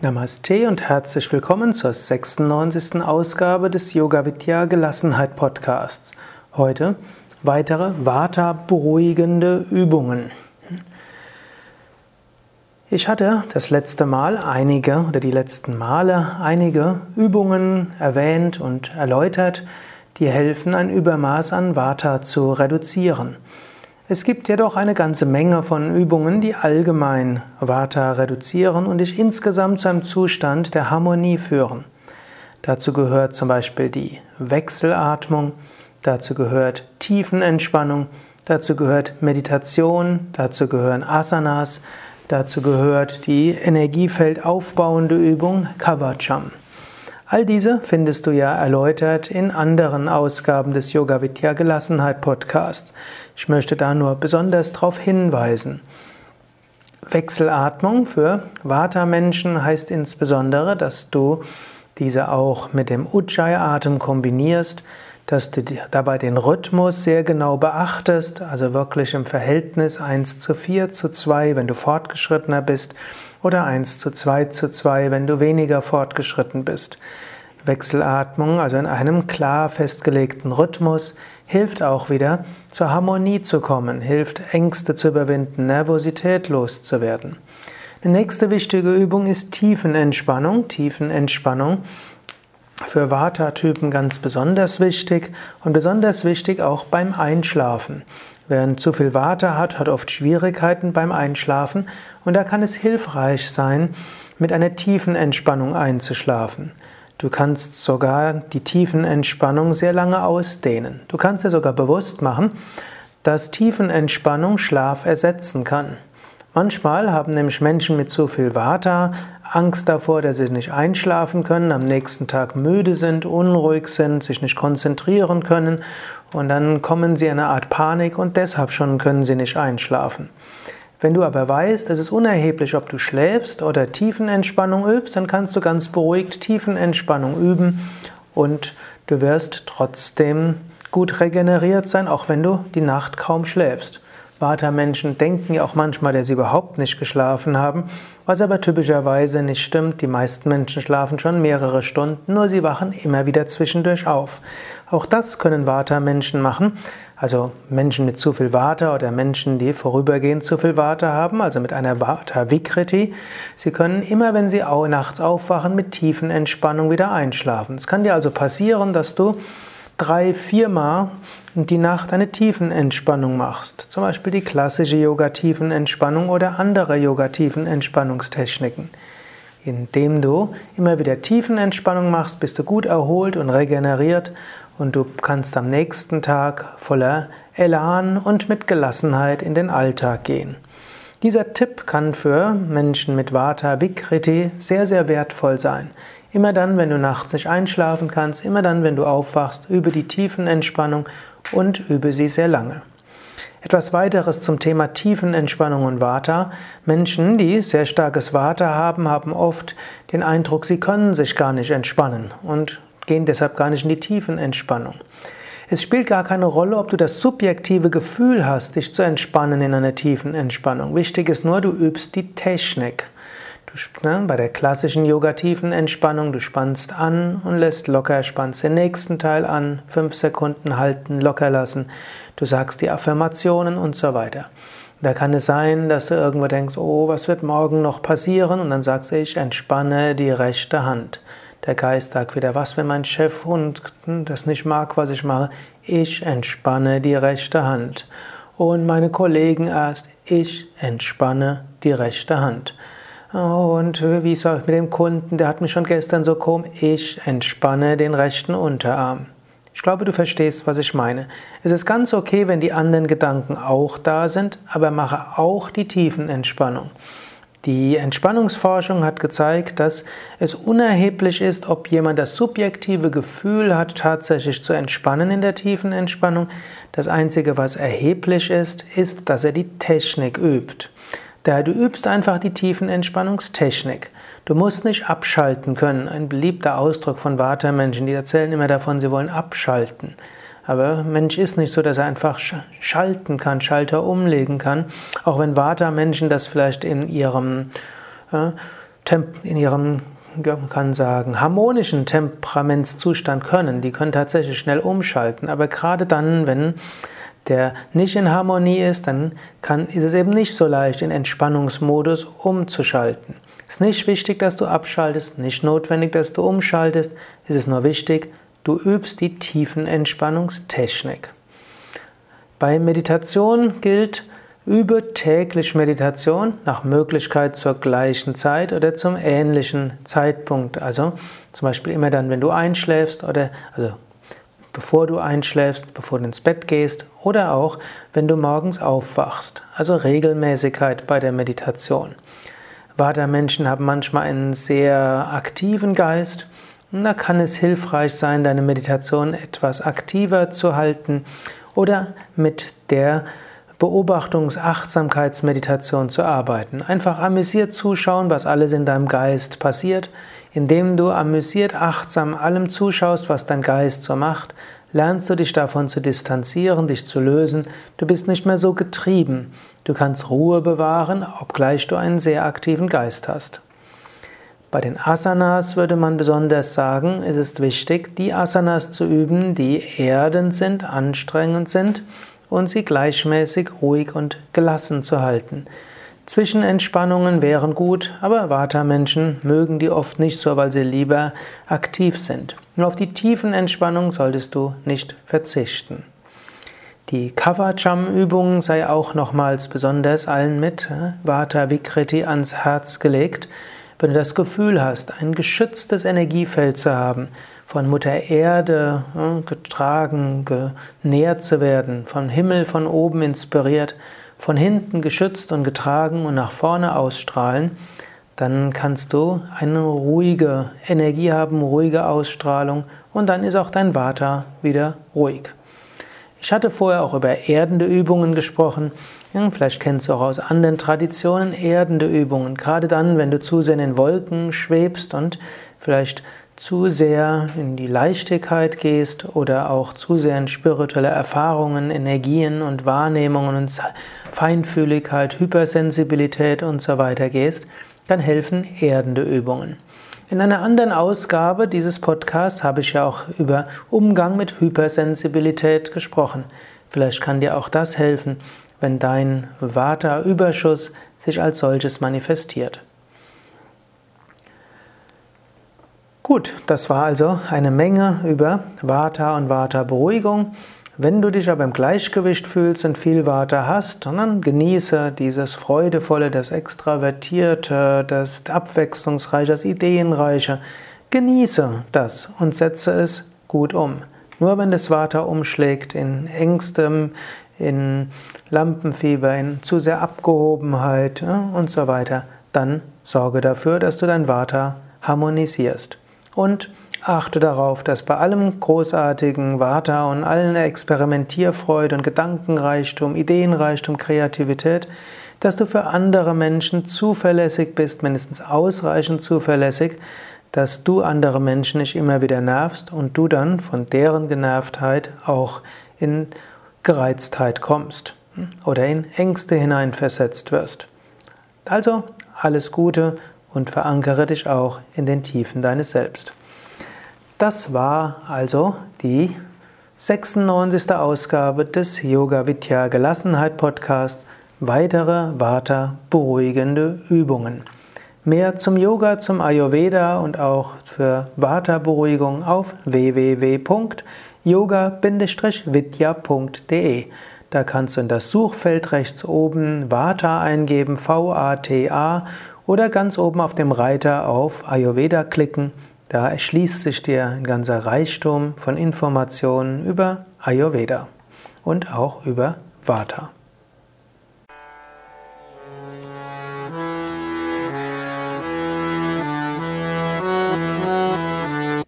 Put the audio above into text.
Namaste und herzlich willkommen zur 96. Ausgabe des Yoga Vidya Gelassenheit Podcasts. Heute weitere Vata beruhigende Übungen. Ich hatte das letzte Mal einige oder die letzten Male einige Übungen erwähnt und erläutert, die helfen, ein Übermaß an Vata zu reduzieren. Es gibt jedoch eine ganze Menge von Übungen, die allgemein Vata reduzieren und dich insgesamt zu einem Zustand der Harmonie führen. Dazu gehört zum Beispiel die Wechselatmung, dazu gehört Tiefenentspannung, dazu gehört Meditation, dazu gehören Asanas, dazu gehört die energiefeldaufbauende Übung Kavacham. All diese findest du ja erläutert in anderen Ausgaben des Yoga Vidya Gelassenheit Podcasts. Ich möchte da nur besonders darauf hinweisen. Wechselatmung für Vata-Menschen heißt insbesondere, dass du diese auch mit dem Ujjayi-Atem kombinierst, dass du dabei den Rhythmus sehr genau beachtest, also wirklich im Verhältnis 1 zu 4 zu 2, wenn du fortgeschrittener bist, oder 1 zu 2 zu 2, wenn du weniger fortgeschritten bist. Wechselatmung, also in einem klar festgelegten Rhythmus, hilft auch wieder zur Harmonie zu kommen, hilft Ängste zu überwinden, Nervosität loszuwerden. Die nächste wichtige Übung ist Tiefenentspannung. Tiefenentspannung für Vata-Typen ganz besonders wichtig und besonders wichtig auch beim Einschlafen. Wer zu viel Vata hat, hat oft Schwierigkeiten beim Einschlafen und da kann es hilfreich sein, mit einer tiefen Entspannung einzuschlafen. Du kannst sogar die Tiefenentspannung sehr lange ausdehnen. Du kannst dir sogar bewusst machen, dass Tiefenentspannung Schlaf ersetzen kann. Manchmal haben nämlich Menschen mit zu viel Vata Angst davor, dass sie nicht einschlafen können, am nächsten Tag müde sind, unruhig sind, sich nicht konzentrieren können und dann kommen sie in eine Art Panik und deshalb schon können sie nicht einschlafen. Wenn du aber weißt, es ist unerheblich, ob du schläfst oder Tiefenentspannung übst, dann kannst du ganz beruhigt Tiefenentspannung üben und du wirst trotzdem gut regeneriert sein, auch wenn du die Nacht kaum schläfst. Vata-Menschen denken ja auch manchmal, dass sie überhaupt nicht geschlafen haben, was aber typischerweise nicht stimmt. Die meisten Menschen schlafen schon mehrere Stunden, nur sie wachen immer wieder zwischendurch auf. Auch das können Vata-Menschen machen, also Menschen mit zu viel Vata oder Menschen, die vorübergehend zu viel Vata haben, also mit einer Vata-Vikriti. Sie können immer, wenn sie nachts aufwachen, mit tiefen Entspannung wieder einschlafen. Es kann dir also passieren, dass du drei, viermal die Nacht eine Tiefenentspannung machst. Zum Beispiel die klassische Yoga-Tiefenentspannung oder andere Yoga-Tiefenentspannungstechniken. Indem du immer wieder Tiefenentspannung machst, bist du gut erholt und regeneriert und du kannst am nächsten Tag voller Elan und mit Gelassenheit in den Alltag gehen. Dieser Tipp kann für Menschen mit Vata Vikriti sehr, sehr wertvoll sein. Immer dann, wenn du nachts nicht einschlafen kannst, immer dann, wenn du aufwachst, übe die Tiefenentspannung und übe sie sehr lange. Etwas weiteres zum Thema Tiefenentspannung und Vata. Menschen, die sehr starkes Vata haben, haben oft den Eindruck, sie können sich gar nicht entspannen und gehen deshalb gar nicht in die Tiefenentspannung. Es spielt gar keine Rolle, ob du das subjektive Gefühl hast, dich zu entspannen in einer tiefen Entspannung. Wichtig ist nur, du übst die Technik. Du, ne, bei der klassischen yoga-tiefen Entspannung, du spannst an und lässt locker, spannst den nächsten Teil an, fünf Sekunden halten, locker lassen. Du sagst die Affirmationen und so weiter. Da kann es sein, dass du irgendwo denkst, oh, was wird morgen noch passieren? Und dann sagst du, ich entspanne die rechte Hand. Der Geist sagt wieder, was, wenn mein Chef und das nicht mag, was ich mache? Ich entspanne die rechte Hand. Und meine Kollegen erst, ich entspanne die rechte Hand. Und wie ist es mit dem Kunden, der hat mich schon gestern so komisch. Ich entspanne den rechten Unterarm. Ich glaube, du verstehst, was ich meine. Es ist ganz okay, wenn die anderen Gedanken auch da sind, aber mache auch die tiefen Entspannung. Die Entspannungsforschung hat gezeigt, dass es unerheblich ist, ob jemand das subjektive Gefühl hat, tatsächlich zu entspannen in der tiefen Entspannung. Das Einzige, was erheblich ist, ist, dass er die Technik übt. Daher du übst einfach die tiefen Entspannungstechnik. Du musst nicht abschalten können. Ein beliebter Ausdruck von Vata-Menschen, die erzählen immer davon, sie wollen abschalten. Aber Mensch ist nicht so, dass er einfach schalten kann, Schalter umlegen kann. Auch wenn Vata-Menschen das vielleicht in ihrem äh, in ihrem man kann sagen, harmonischen Temperamentszustand können. Die können tatsächlich schnell umschalten. Aber gerade dann, wenn der nicht in Harmonie ist, dann kann, ist es eben nicht so leicht, in Entspannungsmodus umzuschalten. Es ist nicht wichtig, dass du abschaltest, nicht notwendig, dass du umschaltest. Es ist nur wichtig, du übst die tiefen Entspannungstechnik. Bei Meditation gilt, Übe täglich Meditation nach Möglichkeit zur gleichen Zeit oder zum ähnlichen Zeitpunkt. Also zum Beispiel immer dann, wenn du einschläfst oder also bevor du einschläfst, bevor du ins Bett gehst oder auch wenn du morgens aufwachst. Also Regelmäßigkeit bei der Meditation. Vata-Menschen haben manchmal einen sehr aktiven Geist. Und da kann es hilfreich sein, deine Meditation etwas aktiver zu halten oder mit der Beobachtungs-Achtsamkeitsmeditation zu arbeiten. Einfach amüsiert zuschauen, was alles in deinem Geist passiert. Indem du amüsiert, achtsam allem zuschaust, was dein Geist so macht, lernst du dich davon zu distanzieren, dich zu lösen. Du bist nicht mehr so getrieben. Du kannst Ruhe bewahren, obgleich du einen sehr aktiven Geist hast. Bei den Asanas würde man besonders sagen, es ist wichtig, die Asanas zu üben, die erdend sind, anstrengend sind und sie gleichmäßig ruhig und gelassen zu halten. Zwischenentspannungen wären gut, aber Vata-Menschen mögen die oft nicht so, weil sie lieber aktiv sind. Nur auf die tiefen Entspannungen solltest du nicht verzichten. Die Kavacham-Übung sei auch nochmals besonders allen mit äh, Vata Vikriti ans Herz gelegt. Wenn du das Gefühl hast, ein geschütztes Energiefeld zu haben, von Mutter Erde getragen, genährt zu werden, vom Himmel von oben inspiriert, von hinten geschützt und getragen und nach vorne ausstrahlen, dann kannst du eine ruhige Energie haben, ruhige Ausstrahlung und dann ist auch dein Vata wieder ruhig. Ich hatte vorher auch über erdende Übungen gesprochen. Vielleicht kennst du auch aus anderen Traditionen erdende Übungen. Gerade dann, wenn du zu sehr in den Wolken schwebst und vielleicht zu sehr in die Leichtigkeit gehst oder auch zu sehr in spirituelle Erfahrungen, Energien und Wahrnehmungen und Feinfühligkeit, Hypersensibilität und so weiter gehst, dann helfen erdende Übungen. In einer anderen Ausgabe dieses Podcasts habe ich ja auch über Umgang mit Hypersensibilität gesprochen. Vielleicht kann dir auch das helfen, wenn dein Vata-Überschuss sich als solches manifestiert. Gut, das war also eine Menge über Vata und Vata-Beruhigung. Wenn du dich aber im Gleichgewicht fühlst und viel Vata hast, dann genieße dieses Freudevolle, das Extravertierte, das Abwechslungsreiche, das Ideenreiche. Genieße das und setze es gut um. Nur wenn das Vata umschlägt in Ängsten, in Lampenfieber, in zu sehr Abgehobenheit und so weiter, dann sorge dafür, dass du dein Vata harmonisierst und achte darauf, dass bei allem großartigen Vata und allen Experimentierfreude und Gedankenreichtum, Ideenreichtum, Kreativität, dass du für andere Menschen zuverlässig bist, mindestens ausreichend zuverlässig, dass du andere Menschen nicht immer wieder nervst und du dann von deren Genervtheit auch in Gereiztheit kommst oder in Ängste hineinversetzt wirst. Also alles Gute und verankere dich auch in den Tiefen deines Selbst. Das war also die 96. Ausgabe des Yoga Vidya Gelassenheit Podcasts. Weitere Vata beruhigende Übungen. Mehr zum Yoga, zum Ayurveda und auch für Vata Beruhigung auf www.yoga-vidya.de. Da kannst du in das Suchfeld rechts oben Vata eingeben, V-A-T-A oder ganz oben auf dem Reiter auf Ayurveda klicken. Da erschließt sich dir ein ganzer Reichtum von Informationen über Ayurveda und auch über Vata.